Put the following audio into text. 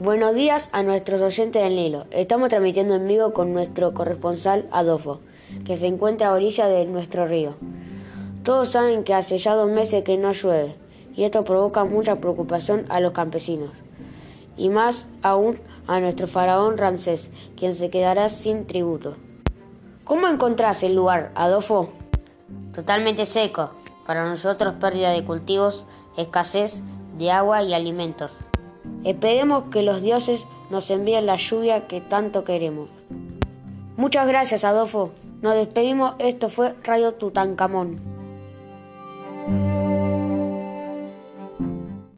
Buenos días a nuestros oyentes del Nilo. Estamos transmitiendo en vivo con nuestro corresponsal Adolfo, que se encuentra a orilla de nuestro río. Todos saben que hace ya dos meses que no llueve y esto provoca mucha preocupación a los campesinos y más aún a nuestro faraón Ramsés, quien se quedará sin tributo. ¿Cómo encontrás el lugar, Adolfo? Totalmente seco. Para nosotros pérdida de cultivos, escasez de agua y alimentos. Esperemos que los dioses nos envíen la lluvia que tanto queremos. Muchas gracias, Adolfo. Nos despedimos. Esto fue Radio Tutankamón.